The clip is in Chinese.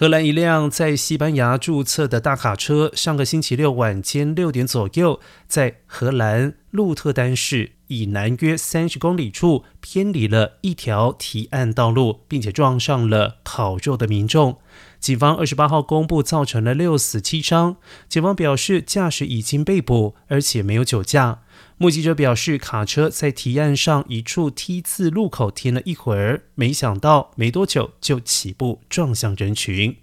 荷兰一辆在西班牙注册的大卡车，上个星期六晚间六点左右，在荷兰鹿特丹市以南约三十公里处偏离了一条提案道路，并且撞上了烤肉的民众。警方二十八号公布，造成了六死七伤。警方表示，驾驶已经被捕，而且没有酒驾。目击者表示，卡车在提案上一处 T 字路口停了一会儿，没想到没多久就起步撞向人群。